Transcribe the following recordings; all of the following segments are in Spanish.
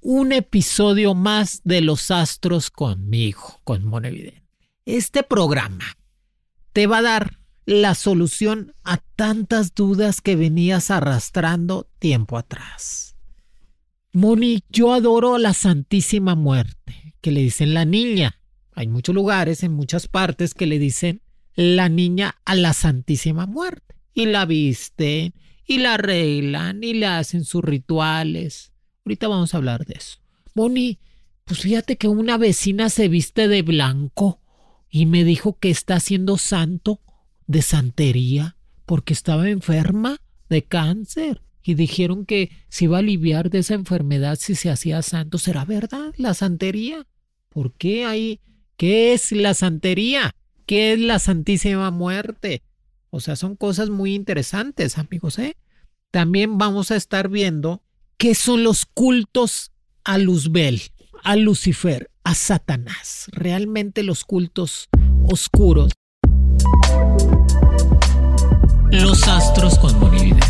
Un episodio más de Los Astros conmigo, con Monevidente. Este programa te va a dar la solución a tantas dudas que venías arrastrando tiempo atrás. Moni, yo adoro la Santísima Muerte, que le dicen la niña. Hay muchos lugares, en muchas partes, que le dicen la niña a la Santísima Muerte. Y la visten, y la arreglan, y le hacen sus rituales. Ahorita vamos a hablar de eso. Moni, pues fíjate que una vecina se viste de blanco y me dijo que está haciendo santo de santería porque estaba enferma de cáncer y dijeron que se iba a aliviar de esa enfermedad si se hacía santo. ¿Será verdad la santería? ¿Por qué hay? ¿Qué es la santería? ¿Qué es la Santísima Muerte? O sea, son cosas muy interesantes, amigos, ¿eh? También vamos a estar viendo ¿Qué son los cultos a Luzbel, a Lucifer, a Satanás? Realmente los cultos oscuros. Los astros con Monividente.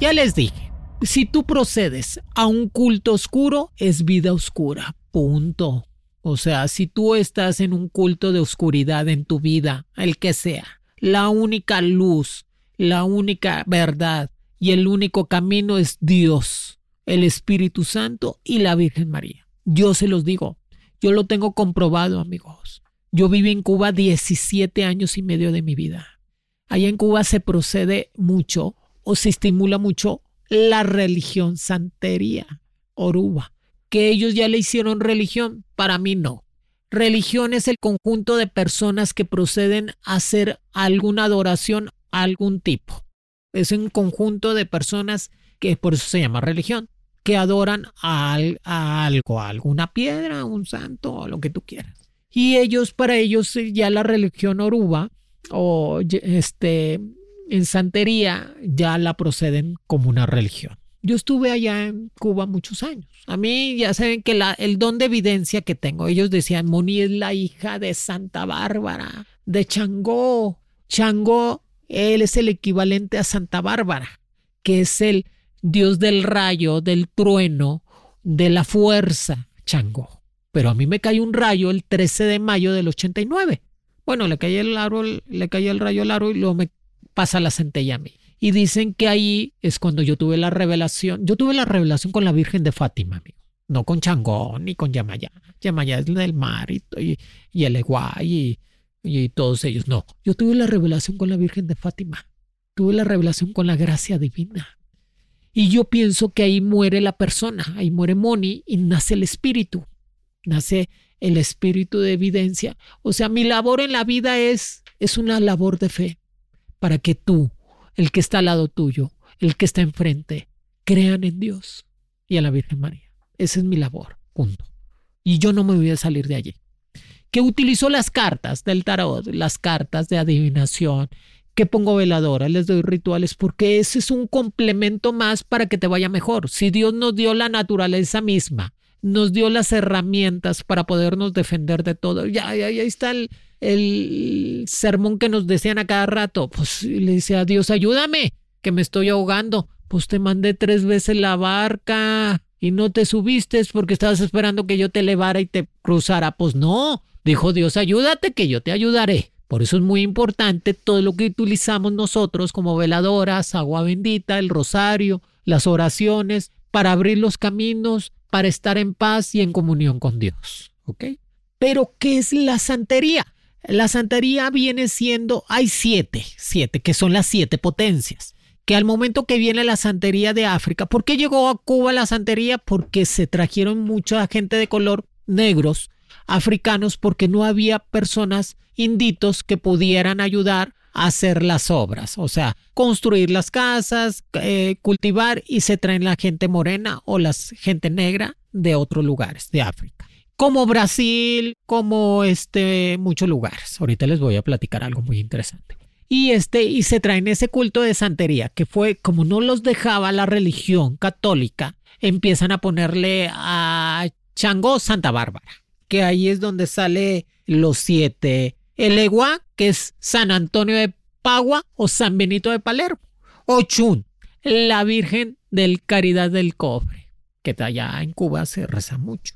Ya les dije, si tú procedes a un culto oscuro, es vida oscura. Punto. O sea, si tú estás en un culto de oscuridad en tu vida, el que sea, la única luz, la única verdad y el único camino es Dios, el Espíritu Santo y la Virgen María. Yo se los digo, yo lo tengo comprobado, amigos. Yo viví en Cuba 17 años y medio de mi vida. Allá en Cuba se procede mucho o se estimula mucho la religión santería, oruba que ellos ya le hicieron religión, para mí no. Religión es el conjunto de personas que proceden a hacer alguna adoración algún tipo. Es un conjunto de personas que por eso se llama religión, que adoran a, algo, a alguna piedra, a un santo, o lo que tú quieras. Y ellos, para ellos, ya la religión oruba o este, en santería ya la proceden como una religión. Yo estuve allá en Cuba muchos años. A mí ya saben que el don de evidencia que tengo, ellos decían, Moni es la hija de Santa Bárbara, de Changó. Changó, él es el equivalente a Santa Bárbara, que es el dios del rayo, del trueno, de la fuerza, Changó. Pero a mí me cayó un rayo el 13 de mayo del 89. Bueno, le cayó el, árbol, le cayó el rayo al árbol y luego me pasa la centella a mí. Y dicen que ahí es cuando yo tuve la revelación. Yo tuve la revelación con la Virgen de Fátima, amigo. No con Changón ni con Yamaya. Yamaya es del mar y, el Eguay y, todos ellos. No, yo tuve la revelación con la Virgen de Fátima. Tuve la revelación con la gracia divina. Y yo pienso que ahí muere la persona, ahí muere Moni y nace el espíritu. Nace el espíritu de evidencia. O sea, mi labor en la vida es, es una labor de fe para que tú el que está al lado tuyo, el que está enfrente, crean en Dios y a la Virgen María. Esa es mi labor, punto. Y yo no me voy a salir de allí. Que utilizo las cartas del tarot, las cartas de adivinación, que pongo veladora, les doy rituales, porque ese es un complemento más para que te vaya mejor. Si Dios nos dio la naturaleza misma, nos dio las herramientas para podernos defender de todo, ya, ya, ya está el, el sermón que nos decían a cada rato, pues le dice a Dios, ayúdame, que me estoy ahogando. Pues te mandé tres veces la barca y no te subiste porque estabas esperando que yo te elevara y te cruzara. Pues no, dijo Dios, ayúdate que yo te ayudaré. Por eso es muy importante todo lo que utilizamos nosotros como veladoras, agua bendita, el rosario, las oraciones, para abrir los caminos, para estar en paz y en comunión con Dios. ¿Ok? Pero, ¿qué es la santería? La santería viene siendo, hay siete, siete, que son las siete potencias. Que al momento que viene la santería de África, ¿por qué llegó a Cuba la santería? Porque se trajeron mucha gente de color negros, africanos, porque no había personas inditos que pudieran ayudar a hacer las obras, o sea, construir las casas, eh, cultivar y se traen la gente morena o la gente negra de otros lugares de África. Como Brasil, como este, muchos lugares. Ahorita les voy a platicar algo muy interesante. Y este, y se traen ese culto de santería, que fue como no los dejaba la religión católica, empiezan a ponerle a Chango Santa Bárbara, que ahí es donde sale los siete. El que es San Antonio de Pagua o San Benito de Palermo. Ochun, la Virgen del Caridad del Cobre, que allá en Cuba se reza mucho.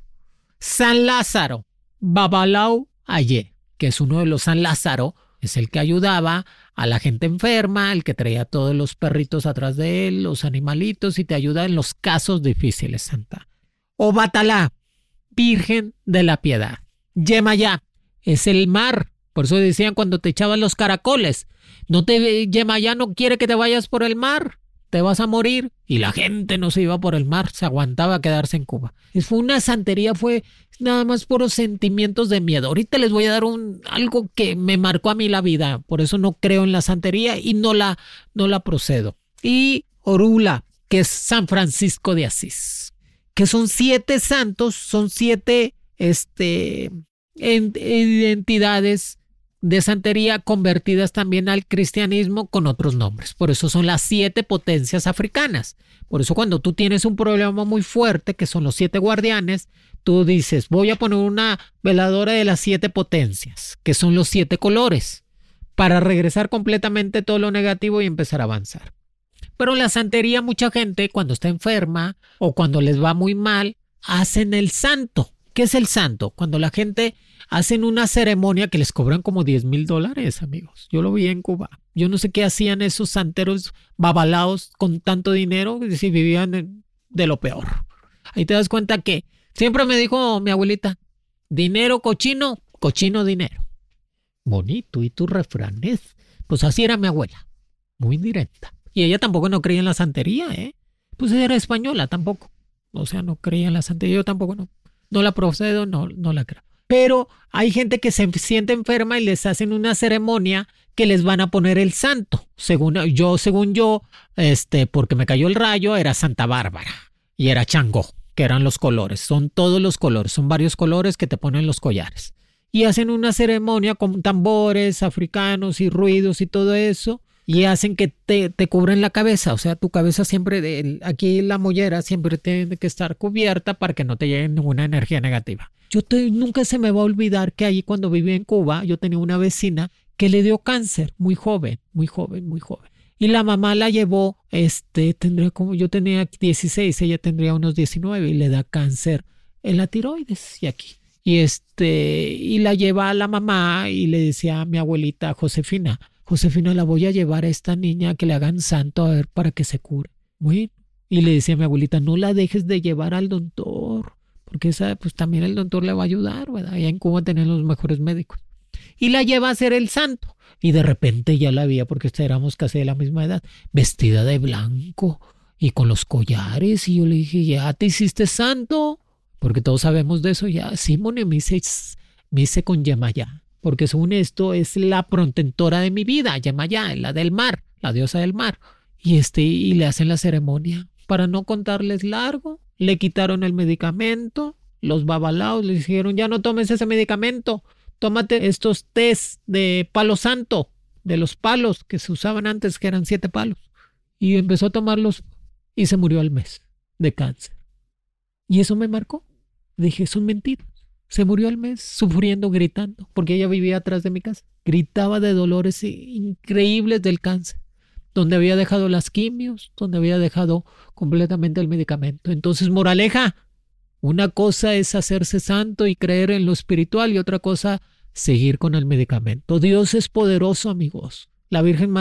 San Lázaro, Babalau Aye, que es uno de los San Lázaro, es el que ayudaba a la gente enferma, el que traía todos los perritos atrás de él, los animalitos y te ayuda en los casos difíciles, Santa. O Batalá, Virgen de la Piedad. Yemayá es el mar. Por eso decían cuando te echaban los caracoles, no te Yemayá no quiere que te vayas por el mar, te vas a morir. Y la gente no se iba por el mar, se aguantaba a quedarse en Cuba. Fue una santería, fue nada más por los sentimientos de miedo. Ahorita les voy a dar un algo que me marcó a mí la vida, por eso no creo en la santería y no la no la procedo. Y Orula, que es San Francisco de Asís que son siete santos, son siete este, entidades de santería convertidas también al cristianismo con otros nombres. Por eso son las siete potencias africanas. Por eso cuando tú tienes un problema muy fuerte, que son los siete guardianes, tú dices, voy a poner una veladora de las siete potencias, que son los siete colores, para regresar completamente todo lo negativo y empezar a avanzar. Pero la santería mucha gente cuando está enferma o cuando les va muy mal, hacen el santo. ¿Qué es el santo? Cuando la gente hacen una ceremonia que les cobran como 10 mil dólares, amigos. Yo lo vi en Cuba. Yo no sé qué hacían esos santeros babalaos con tanto dinero si vivían de lo peor. Ahí te das cuenta que siempre me dijo mi abuelita, dinero cochino, cochino dinero. Bonito, ¿y tus refranes? Pues así era mi abuela, muy directa. Y ella tampoco no creía en la santería, ¿eh? Pues era española tampoco. O sea, no creía en la santería, yo tampoco no. No la procedo, no, no la creo. Pero hay gente que se siente enferma y les hacen una ceremonia que les van a poner el santo. Según yo, según yo, este, porque me cayó el rayo, era Santa Bárbara y era Changó, que eran los colores. Son todos los colores, son varios colores que te ponen los collares. Y hacen una ceremonia con tambores africanos y ruidos y todo eso y hacen que te, te cubren la cabeza. O sea, tu cabeza siempre, aquí la mollera siempre tiene que estar cubierta para que no te llegue ninguna energía negativa. Yo nunca se me va a olvidar que allí cuando viví en Cuba, yo tenía una vecina que le dio cáncer muy joven, muy joven, muy joven. Y la mamá la llevó, este, tendría como, yo tenía 16, ella tendría unos 19 y le da cáncer en la tiroides y aquí. Y este, y la lleva a la mamá y le decía a mi abuelita Josefina, Josefina, la voy a llevar a esta niña que le hagan santo a ver para que se cure. Bueno, y le decía a mi abuelita, no la dejes de llevar al doctor, porque esa, pues también el doctor le va a ayudar, ¿verdad? Allá en Cuba tienen los mejores médicos. Y la lleva a hacer el santo. Y de repente ya la veía, porque éramos casi de la misma edad, vestida de blanco y con los collares. Y yo le dije, ¿ya te hiciste santo? Porque todos sabemos de eso ya. Simón me hice, me hice con Yemayá porque según esto es la protectora de mi vida, Yemayá, la del mar, la diosa del mar. Y este, y le hacen la ceremonia. Para no contarles largo, le quitaron el medicamento, los babalaos le dijeron, ya no tomes ese medicamento, tómate estos tés de palo santo, de los palos que se usaban antes, que eran siete palos. Y empezó a tomarlos y se murió al mes de cáncer. Y eso me marcó. Dije, son mentiras. Se murió al mes sufriendo, gritando, porque ella vivía atrás de mi casa. Gritaba de dolores increíbles del cáncer, donde había dejado las quimios, donde había dejado completamente el medicamento. Entonces, moraleja, una cosa es hacerse santo y creer en lo espiritual y otra cosa seguir con el medicamento. Dios es poderoso, amigos. La Virgen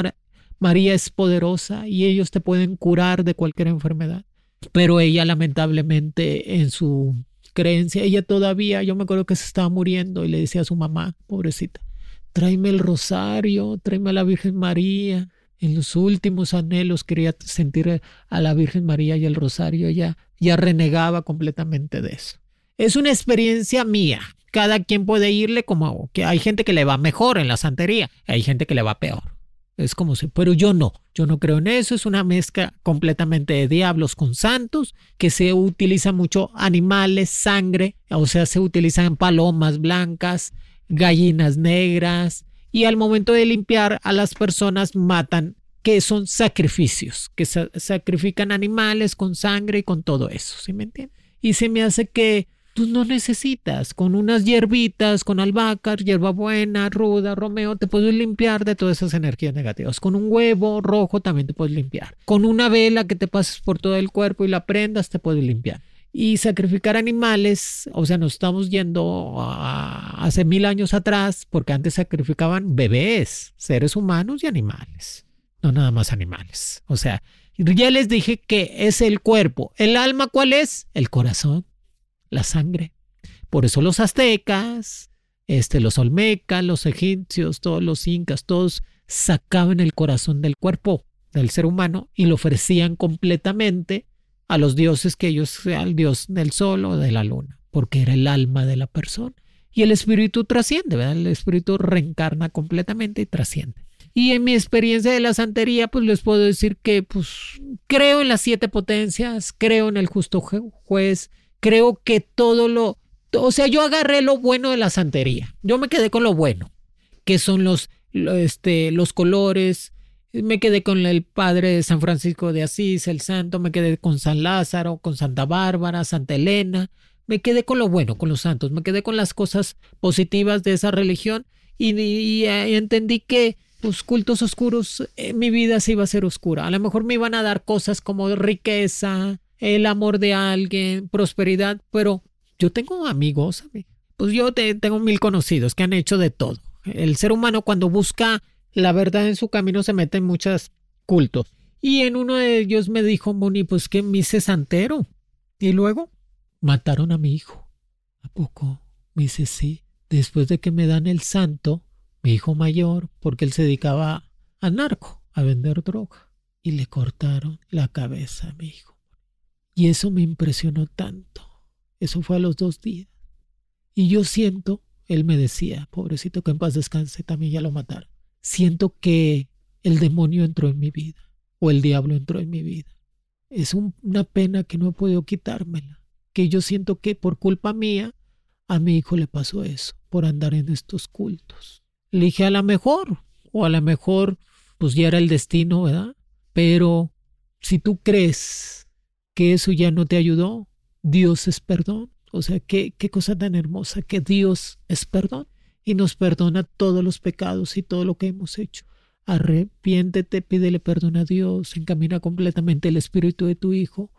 María es poderosa y ellos te pueden curar de cualquier enfermedad. Pero ella lamentablemente en su creencia. Ella todavía, yo me acuerdo que se estaba muriendo y le decía a su mamá, pobrecita, tráeme el rosario, tráeme a la Virgen María. En los últimos anhelos quería sentir a la Virgen María y el rosario. Ella ya renegaba completamente de eso. Es una experiencia mía. Cada quien puede irle como que hay gente que le va mejor en la santería, hay gente que le va peor. Es como si, pero yo no, yo no creo en eso, es una mezcla completamente de diablos con santos, que se utiliza mucho animales, sangre, o sea, se utilizan palomas blancas, gallinas negras, y al momento de limpiar a las personas matan, que son sacrificios, que sacrifican animales con sangre y con todo eso, ¿sí me entiendes? Y se me hace que Tú no necesitas, con unas hierbitas, con albahaca, hierbabuena, ruda, romeo, te puedes limpiar de todas esas energías negativas. Con un huevo rojo también te puedes limpiar. Con una vela que te pases por todo el cuerpo y la prendas, te puedes limpiar. Y sacrificar animales, o sea, nos estamos yendo hace mil años atrás, porque antes sacrificaban bebés, seres humanos y animales, no nada más animales. O sea, ya les dije que es el cuerpo. ¿El alma cuál es? El corazón la sangre. Por eso los aztecas, este, los olmecas, los egipcios, todos los incas, todos sacaban el corazón del cuerpo del ser humano y lo ofrecían completamente a los dioses que ellos, al dios del sol o de la luna, porque era el alma de la persona. Y el espíritu trasciende, ¿verdad? El espíritu reencarna completamente y trasciende. Y en mi experiencia de la santería, pues les puedo decir que pues creo en las siete potencias, creo en el justo juez, creo que todo lo, o sea, yo agarré lo bueno de la santería. Yo me quedé con lo bueno, que son los, este, los colores. Me quedé con el padre de San Francisco de Asís, el santo. Me quedé con San Lázaro, con Santa Bárbara, Santa Elena. Me quedé con lo bueno, con los santos. Me quedé con las cosas positivas de esa religión y, entendí que los pues, cultos oscuros, en mi vida se iba a ser oscura. A lo mejor me iban a dar cosas como riqueza, el amor de alguien, prosperidad, pero yo tengo amigos, pues yo tengo mil conocidos que han hecho de todo. El ser humano cuando busca la verdad en su camino se mete en muchos cultos. Y en uno de ellos me dijo Moni, pues que me hice santero. Y luego mataron a mi hijo. ¿A poco? Me dice, sí. Después de que me dan el santo, mi hijo mayor, porque él se dedicaba a narco, a vender droga. Y le cortaron la cabeza a mi hijo. Y eso me impresionó tanto. Eso fue a los dos días. Y yo siento, él me decía, pobrecito que en paz descanse, también ya lo mataron. Siento que el demonio entró en mi vida, o el diablo entró en mi vida. Es una pena que no he podido quitármela, que yo siento que por culpa mía a mi hijo le pasó eso, por andar en estos cultos. Le dije a la mejor, o a la mejor, pues ya era el destino, ¿verdad? Pero si tú crees que eso ya no te ayudó, Dios es perdón. O sea, qué, qué cosa tan hermosa que Dios es perdón y nos perdona todos los pecados y todo lo que hemos hecho. Arrepiéntete, pídele perdón a Dios, encamina completamente el espíritu de tu Hijo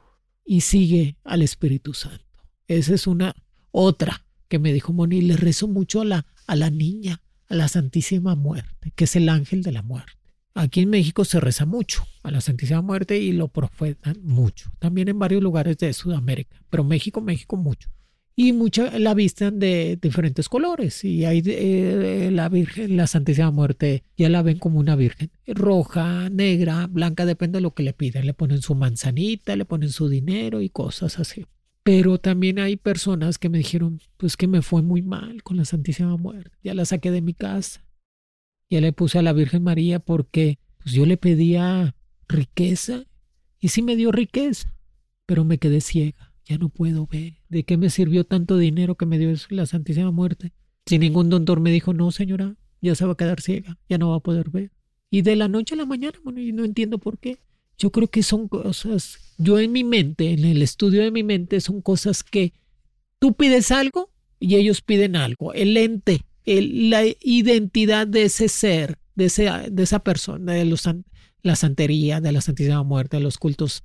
y sigue al Espíritu Santo. Esa es una otra que me dijo Moni. Le rezo mucho a la, a la niña, a la Santísima Muerte, que es el ángel de la muerte. Aquí en México se reza mucho a la Santísima Muerte y lo profetan mucho. También en varios lugares de Sudamérica, pero México, México mucho. Y mucha la vistan de diferentes colores. Y hay eh, la Virgen, la Santísima Muerte, ya la ven como una Virgen. Roja, negra, blanca, depende de lo que le piden. Le ponen su manzanita, le ponen su dinero y cosas así. Pero también hay personas que me dijeron, pues que me fue muy mal con la Santísima Muerte. Ya la saqué de mi casa ya le puse a la Virgen María porque pues, yo le pedía riqueza y sí me dio riqueza, pero me quedé ciega, ya no puedo ver. ¿De qué me sirvió tanto dinero que me dio la Santísima Muerte? Si ningún doctor me dijo, no señora, ya se va a quedar ciega, ya no va a poder ver. Y de la noche a la mañana, bueno, y no entiendo por qué. Yo creo que son cosas, yo en mi mente, en el estudio de mi mente, son cosas que tú pides algo y ellos piden algo. El ente la identidad de ese ser, de, de esa persona, de la santería, de la Santísima Muerte, de los cultos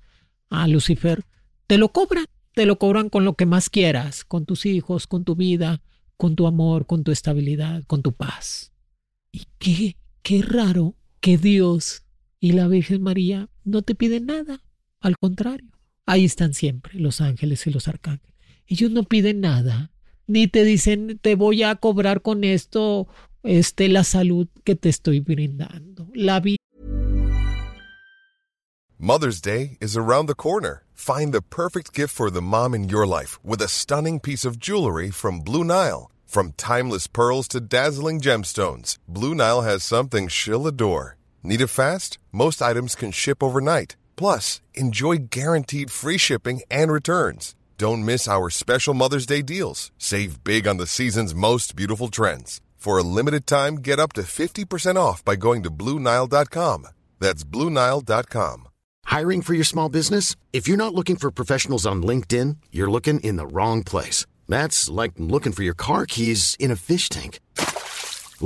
a Lucifer, te lo cobran, te lo cobran con lo que más quieras, con tus hijos, con tu vida, con tu amor, con tu estabilidad, con tu paz. Y qué, qué raro que Dios y la Virgen María no te piden nada, al contrario, ahí están siempre los ángeles y los arcángeles. Ellos no piden nada, ni te dicen te voy a cobrar con esto este la salud que te estoy brindando. La vida Mother's Day is around the corner. Find the perfect gift for the mom in your life with a stunning piece of jewelry from Blue Nile. From timeless pearls to dazzling gemstones, Blue Nile has something she'll adore. Need it fast? Most items can ship overnight. Plus, enjoy guaranteed free shipping and returns. Don't miss our special Mother's Day deals. Save big on the season's most beautiful trends. For a limited time, get up to 50% off by going to BlueNile.com. That's BlueNile.com. Hiring for your small business? If you're not looking for professionals on LinkedIn, you're looking in the wrong place. That's like looking for your car keys in a fish tank.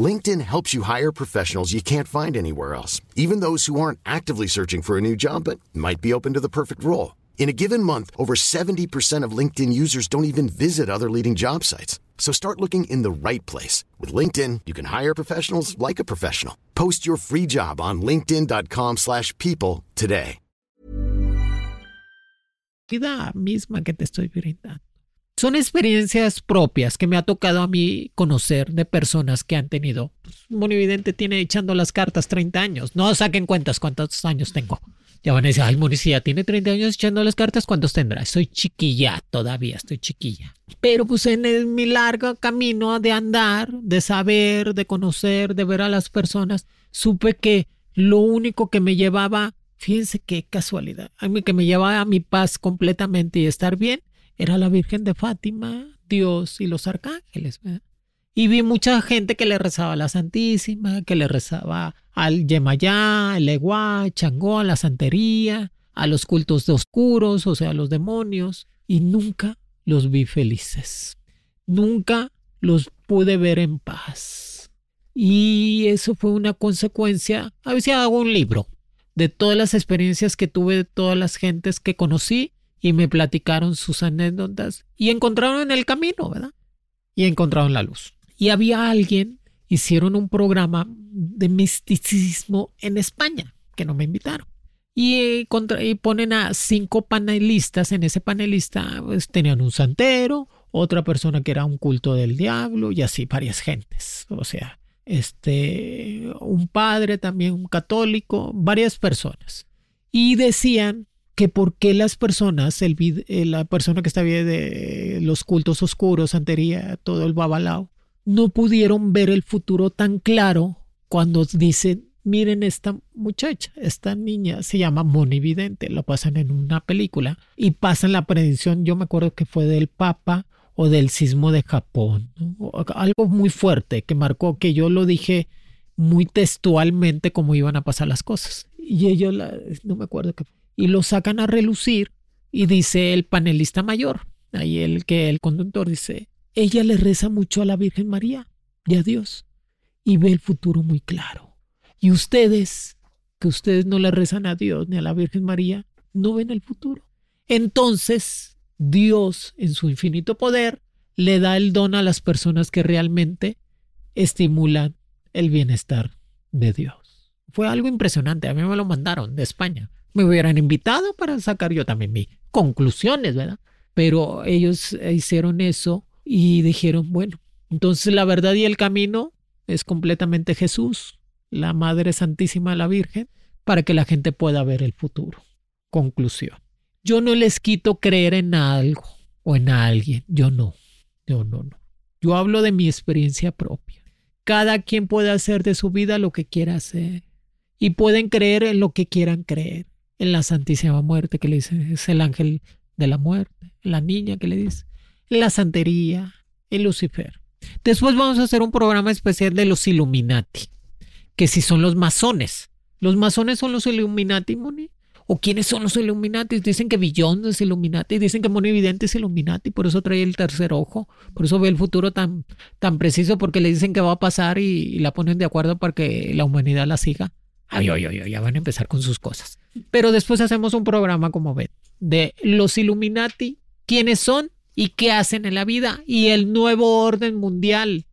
LinkedIn helps you hire professionals you can't find anywhere else, even those who aren't actively searching for a new job but might be open to the perfect role. In a given month, over 70% of LinkedIn users don't even visit other leading job sites. So start looking in the right place. With LinkedIn, you can hire professionals like a professional. Post your free job on linkedin.com slash people today. vida misma que te estoy brindando. Son experiencias propias que me ha tocado a mí conocer de personas que han tenido. Pues, Monividente tiene echando las cartas 30 años. No saquen cuentas cuántos años tengo. Ya van a decir, ay, Monicia, tiene 30 años echando las cartas, ¿cuántos tendrá? Soy chiquilla todavía, estoy chiquilla. Pero pues en el- mi largo camino de andar, de saber, de conocer, de ver a las personas, supe que lo único que me llevaba, fíjense qué casualidad, a mí que me llevaba a mi paz completamente y estar bien, era la Virgen de Fátima, Dios y los arcángeles. ¿verdad? Y vi mucha gente que le rezaba a la Santísima, que le rezaba al Yemayá, al Eguá, Changó, a la santería, a los cultos de oscuros, o sea, a los demonios, y nunca los vi felices. Nunca los pude ver en paz. Y eso fue una consecuencia. A veces hago un libro de todas las experiencias que tuve de todas las gentes que conocí y me platicaron sus anécdotas y encontraron en el camino, ¿verdad? Y encontraron la luz. Y había alguien, hicieron un programa de misticismo en España, que no me invitaron. Y, eh, contra- y ponen a cinco panelistas. En ese panelista pues, tenían un santero, otra persona que era un culto del diablo y así varias gentes. O sea, este, un padre también, un católico, varias personas. Y decían que por qué las personas, el, eh, la persona que estaba de los cultos oscuros, santería, todo el babalao, no pudieron ver el futuro tan claro cuando dicen, miren esta muchacha, esta niña se llama Monividente, lo pasan en una película y pasan la predicción, yo me acuerdo que fue del Papa o del sismo de Japón, ¿no? Algo muy fuerte que marcó que yo lo dije muy textualmente cómo iban a pasar las cosas. Y ellos, la- no me acuerdo qué, y lo sacan a relucir y dice el panelista mayor, ahí el que el conductor dice, ella le reza mucho a la Virgen María y a Dios y ve el futuro muy claro. Y ustedes, que ustedes no le rezan a Dios ni a la Virgen María, no ven el futuro. Entonces, Dios, en su infinito poder, le da el don a las personas que realmente estimulan el bienestar de Dios. Fue algo impresionante. A mí me lo mandaron de España. Me hubieran invitado para sacar yo también mis conclusiones, ¿verdad? Pero ellos hicieron eso y dijeron, bueno, entonces la verdad y el camino es completamente Jesús, la Madre Santísima, la Virgen, para que la gente pueda ver el futuro. Conclusión. Yo no les quito creer en algo o en alguien. Yo no. Yo no, no. Yo hablo de mi experiencia propia. Cada quien puede hacer de su vida lo que quiera hacer. Y pueden creer en lo que quieran creer. En la Santísima Muerte que le dice es el ángel de la muerte. La niña que le dice. La santería. En Lucifer. Después vamos a hacer un programa especial de los Illuminati. Que si son los masones. Los masones son los Illuminati, Moni. ¿O quiénes son los Illuminati? Dicen que Billón es Illuminati, dicen que Mono Evidente es Illuminati, por eso trae el tercer ojo, por eso ve el futuro tan, tan preciso, porque le dicen que va a pasar y, y la ponen de acuerdo para que la humanidad la siga. Ay, ay, ay, ya van a empezar con sus cosas. Pero después hacemos un programa, como ven, de los Illuminati, quiénes son y qué hacen en la vida, y el nuevo orden mundial,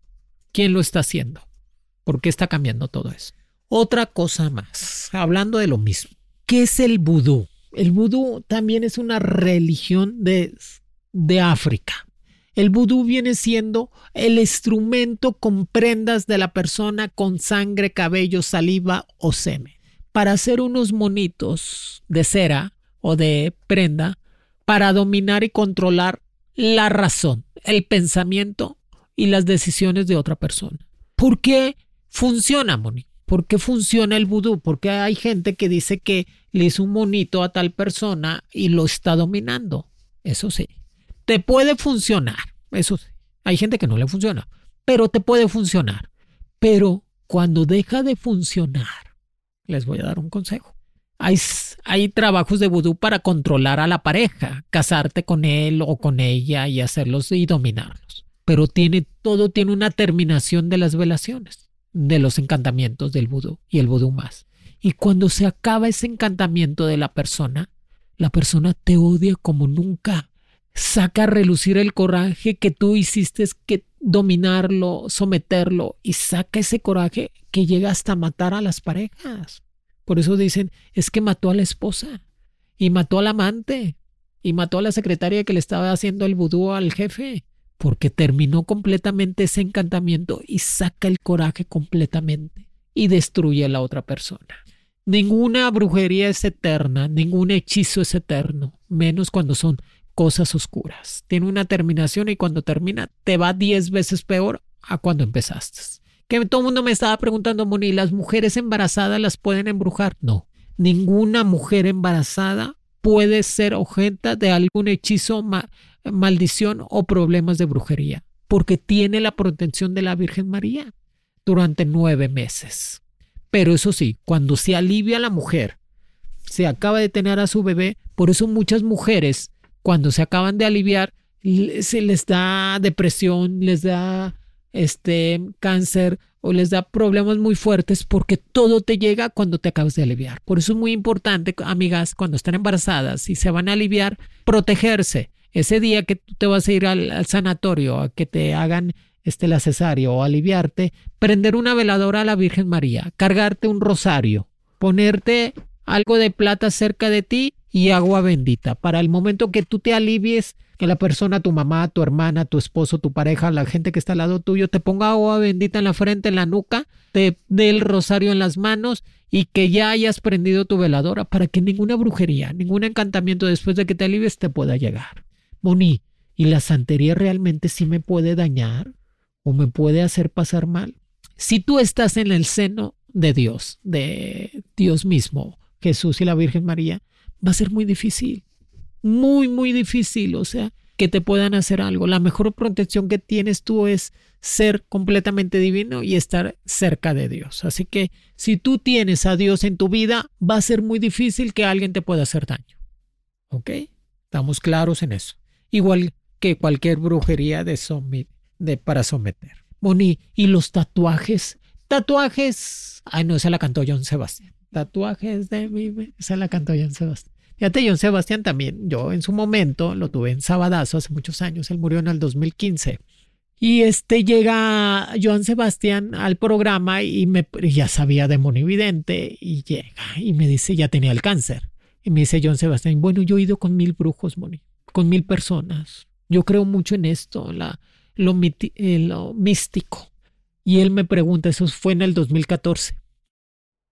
quién lo está haciendo, por qué está cambiando todo eso. Otra cosa más, hablando de lo mismo. ¿Qué es el vudú? El vudú también es una religión de, de África. El vudú viene siendo el instrumento con prendas de la persona con sangre, cabello, saliva o semen. Para hacer unos monitos de cera o de prenda para dominar y controlar la razón, el pensamiento y las decisiones de otra persona. ¿Por qué funciona, Moni? ¿Por qué funciona el vudú? Porque hay gente que dice que le hizo un monito a tal persona y lo está dominando. Eso sí. Te puede funcionar. Eso sí. Hay gente que no le funciona. Pero te puede funcionar. Pero cuando deja de funcionar, les voy a dar un consejo. Hay, trabajos de vudú para controlar a la pareja, casarte con él o con ella y hacerlos y dominarlos. Pero tiene, todo tiene una terminación de las velaciones de los encantamientos del vudú y el vudú más. Y cuando se acaba ese encantamiento de la persona, la persona te odia como nunca. Saca a relucir el coraje que tú hiciste que dominarlo, someterlo y saca ese coraje que llega hasta matar a las parejas. Por eso dicen, es que mató a la esposa y mató al amante y mató a la secretaria que le estaba haciendo el vudú al jefe porque terminó completamente ese encantamiento y saca el coraje completamente y destruye a la otra persona. Ninguna brujería es eterna, ningún hechizo es eterno, menos cuando son cosas oscuras. Tiene una terminación y cuando termina te va diez veces peor a cuando empezaste. Que todo el mundo me estaba preguntando, Moni, ¿las mujeres embarazadas las pueden embrujar? No, ninguna mujer embarazada puede ser objeto de algún hechizo maldición o problemas de brujería, porque tiene la protección de la Virgen María durante nueve meses. Pero eso sí, cuando se alivia la mujer, se acaba de tener a su bebé, por eso muchas mujeres, cuando se acaban de aliviar, se les da depresión, les da este cáncer o les da problemas muy fuertes porque todo te llega cuando te acabas de aliviar. Por eso es muy importante, amigas, cuando están embarazadas y se van a aliviar, protegerse. Ese día que tú te vas a ir al, sanatorio a que te hagan este, la cesárea o aliviarte, prender una veladora a la Virgen María, cargarte un rosario, ponerte algo de plata cerca de ti y agua bendita. Para el momento que tú te alivies, que la persona, tu mamá, tu hermana, tu esposo, tu pareja, la gente que está al lado tuyo, te ponga agua bendita en la frente, en la nuca, te dé el rosario en las manos y que ya hayas prendido tu veladora para que ninguna brujería, ningún encantamiento después de que te alivies te pueda llegar. Moni, ¿y la santería realmente sí me puede dañar o me puede hacer pasar mal? Si tú estás en el seno de Dios, de Dios mismo, Jesús y la Virgen María, va a ser muy difícil, muy, muy difícil, o sea, que te puedan hacer algo. La mejor protección que tienes tú es ser completamente divino y estar cerca de Dios. Así que si tú tienes a Dios en tu vida, va a ser muy difícil que alguien te pueda hacer daño. ¿Ok? Estamos claros en eso igual que cualquier brujería de, de para someter. Moni, ¿y los tatuajes? Tatuajes. Ay, no, esa la cantó John Sebastián. Tatuajes de mi. Esa la cantó John Sebastián. Fíjate, John Sebastián también. Yo en su momento lo tuve en Sabadazo hace muchos años. Él murió en el 2015. Y este llega Joan Sebastián al programa y me ya sabía de Monividente y llega y me dice ya tenía el cáncer. Y me dice John Sebastián, bueno, yo he ido con mil brujos, Moni con mil personas. Yo creo mucho en esto, lo, lo místico. Y él me pregunta, eso fue en el 2014.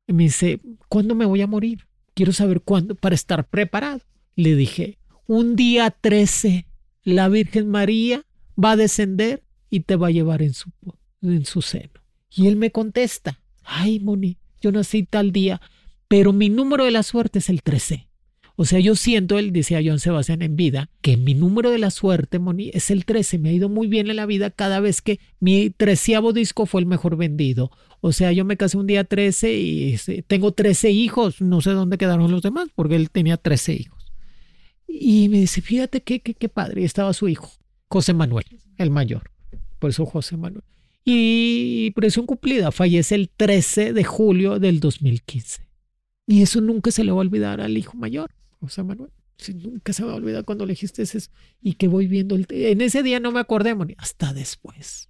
Y me dice, ¿cuándo me voy a morir? Quiero saber cuándo para estar preparado. Le dije, un día 13, la Virgen María va a descender y te va a llevar en su, en su seno. Y él me contesta, ay, Moni, yo nací tal día, pero mi número de la suerte es el 13. O sea, yo siento, él decía John Sebastián en vida, que mi número de la suerte, Moni, es el 13. Me ha ido muy bien en la vida cada vez que mi treceavo disco fue el mejor vendido. O sea, yo me casé un día 13 y este, tengo 13 hijos. No sé dónde quedaron los demás, porque él tenía 13 hijos. Y me dice, fíjate qué, qué, qué padre. Y estaba su hijo, José Manuel, el mayor. Por eso José Manuel. Y presión cumplida, fallece el 13 de julio del 2015. Y eso nunca se le va a olvidar al hijo mayor. José Manuel. Si nunca se me olvida cuando le dijiste eso y que voy viendo el... En ese día no me acordé, Moni, hasta después.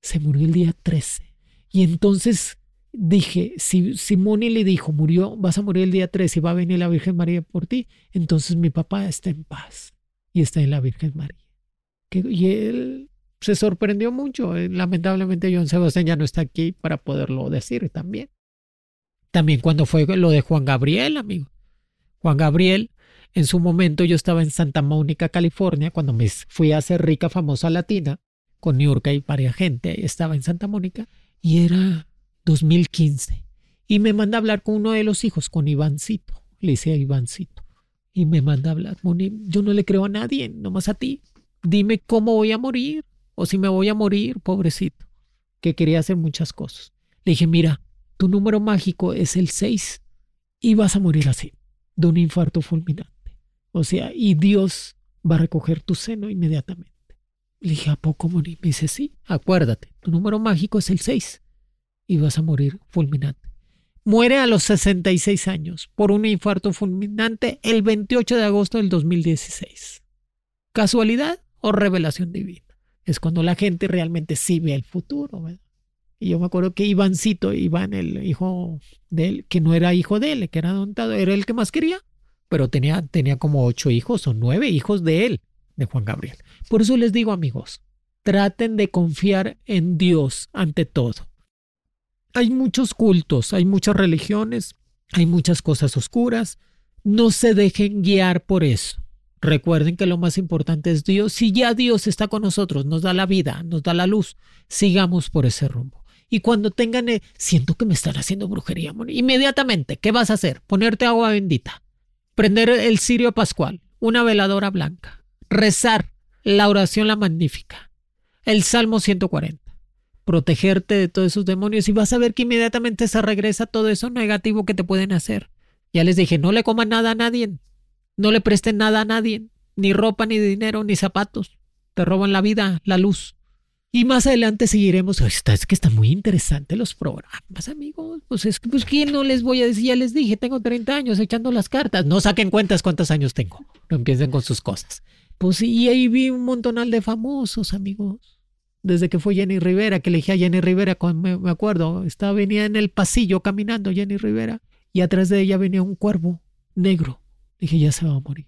Se murió el día 13. Y entonces dije, si, si le dijo, murió, vas a morir el día 13 y va a venir la Virgen María por ti, entonces mi papá está en paz y está en la Virgen María. y él se sorprendió mucho. Eh, lamentablemente John Sebastián ya no está aquí para poderlo decir también. También cuando fue lo de Juan Gabriel, amigo. Juan Gabriel, en su momento yo estaba en Santa Mónica, California, cuando me fui a hacer rica famosa latina con Niurka y varias gente, estaba en Santa Mónica y era 2015. Y me manda a hablar con uno de los hijos, con Ivancito. Le dice a Ivancito. Y me manda a hablar. Moni, yo no le creo a nadie, nomás a ti. Dime cómo voy a morir. O si me voy a morir, pobrecito. Que quería hacer muchas cosas. Le dije, mira, tu número mágico es el 6 y vas a morir así, de un infarto fulminante. O sea, y Dios va a recoger tu seno inmediatamente. Le dije, ¿a poco morir? Me dice, sí, acuérdate, tu número mágico es el 6 y vas a morir fulminante. Muere a los 66 años por un infarto fulminante el 28 de agosto del 2016. ¿Casualidad o revelación divina? Es cuando la gente realmente sí ve el futuro. ¿verdad? Y yo me acuerdo que Ivancito, Iván, el hijo de él, que no era hijo de él, que era dontado, era el que más quería, pero tenía, tenía como ocho hijos o nueve hijos de él, de Juan Gabriel. Por eso les digo, amigos, traten de confiar en Dios ante todo. Hay muchos cultos, hay muchas religiones, hay muchas cosas oscuras. No se dejen guiar por eso. Recuerden que lo más importante es Dios. Si ya Dios está con nosotros, nos da la vida, nos da la luz, sigamos por ese rumbo. Y cuando tengan, eh, siento que me están haciendo brujería, inmediatamente, ¿qué vas a hacer? Ponerte agua bendita, prender el cirio pascual, una veladora blanca, rezar la oración la magnífica, el Salmo 140, protegerte de todos esos demonios y vas a ver que inmediatamente se regresa todo eso negativo que te pueden hacer. Ya les dije, no le coman nada a nadie, no le presten nada a nadie, ni ropa, ni dinero, ni zapatos. Te roban la vida, la luz. Y más adelante seguiremos. Es que están muy interesantes los programas, amigos. Pues es que, pues, ¿quién no les voy a decir? Ya les dije, tengo 30 años echando las cartas. No saquen cuentas cuántos años tengo. No empiecen con sus cosas. Pues y ahí vi un montonal de famosos, amigos. Desde que fue Jenny Rivera, que elegí a Jenny Rivera, me acuerdo, estaba, venía en el pasillo caminando Jenny Rivera y atrás de ella venía un cuervo negro. Dije, ya se va a morir.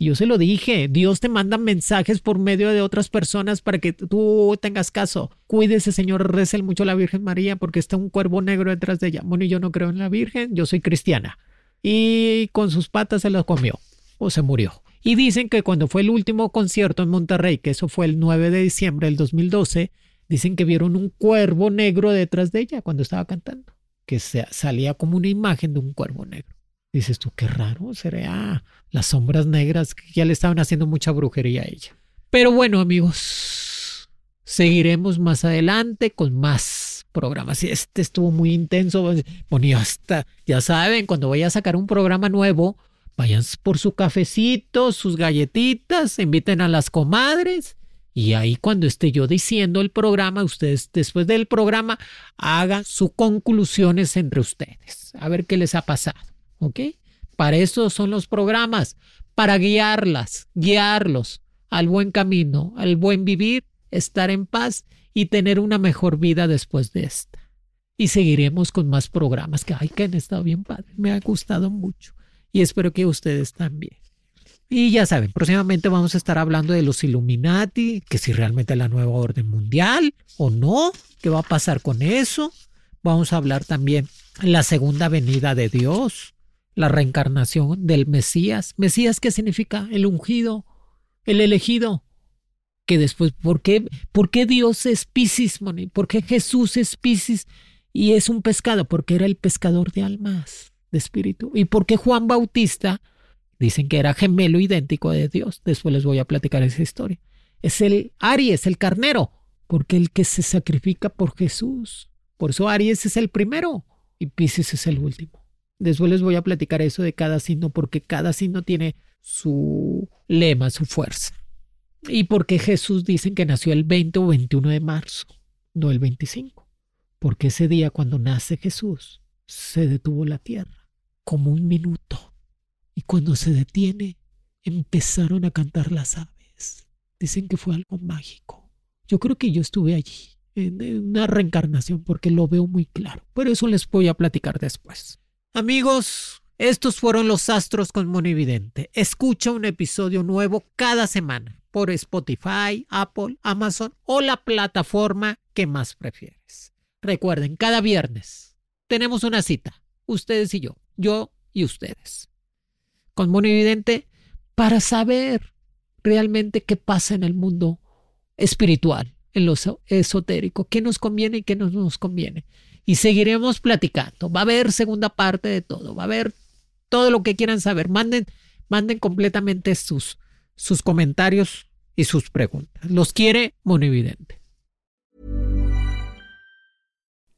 Y yo se lo dije, Dios te manda mensajes por medio de otras personas para que tú tengas caso. Cuídese, Señor, rece mucho a la Virgen María porque está un cuervo negro detrás de ella. Bueno, yo no creo en la Virgen, yo soy cristiana. Y con sus patas se las comió o se murió. Y dicen que cuando fue el último concierto en Monterrey, que eso fue el 9 de diciembre del 2012, dicen que vieron un cuervo negro detrás de ella cuando estaba cantando, que salía como una imagen de un cuervo negro. Dices tú, qué raro, será las sombras negras que ya le estaban haciendo mucha brujería a ella. Pero bueno, amigos, seguiremos más adelante con más programas. Este estuvo muy intenso. Bueno, hasta, ya saben, cuando vaya a sacar un programa nuevo, vayan por su cafecito, sus galletitas, inviten a las comadres. Y ahí cuando esté yo diciendo el programa, ustedes después del programa hagan sus conclusiones entre ustedes. A ver qué les ha pasado. ¿Ok? Para eso son los programas, para guiarlas, guiarlos al buen camino, al buen vivir, estar en paz y tener una mejor vida después de esta. Y seguiremos con más programas que, ay, que han estado bien padre, me ha gustado mucho y espero que ustedes también. Y ya saben, próximamente vamos a estar hablando de los Illuminati, que si realmente es la nueva orden mundial o no, qué va a pasar con eso. Vamos a hablar también la segunda venida de Dios, la reencarnación del Mesías. Mesías, ¿qué significa? El ungido, el elegido. Que después, ¿por qué, ¿por qué Dios es Piscis, Moni? ¿Por qué Jesús es Piscis y es un pescado? Porque era el pescador de almas, de espíritu. ¿Y por qué Juan Bautista? Dicen que era gemelo idéntico de Dios. Después les voy a platicar esa historia. Es el Aries, el carnero, porque el que se sacrifica por Jesús. Por eso Aries es el primero y Piscis es el último. Después les voy a platicar eso de cada signo porque cada signo tiene su lema, su fuerza. Y porque Jesús dicen que nació el 20 o 21 de marzo, no el 25. Porque ese día cuando nace Jesús se detuvo la tierra como un minuto. Y cuando se detiene empezaron a cantar las aves. Dicen que fue algo mágico. Yo creo que yo estuve allí en una reencarnación porque lo veo muy claro. Pero eso les voy a platicar después. Amigos, estos fueron los astros con Monividente. Escucha un episodio nuevo cada semana por Spotify, Apple, Amazon o la plataforma que más prefieres. Recuerden, cada viernes tenemos una cita, ustedes y yo, yo y ustedes, con Monividente para saber realmente qué pasa en el mundo espiritual, en lo esotérico, qué nos conviene y qué no nos conviene. Y seguiremos platicando. Va a haber segunda parte de todo, va a haber todo lo que quieran saber. Manden, manden completamente sus, sus comentarios y sus preguntas. Los quiere Monividente.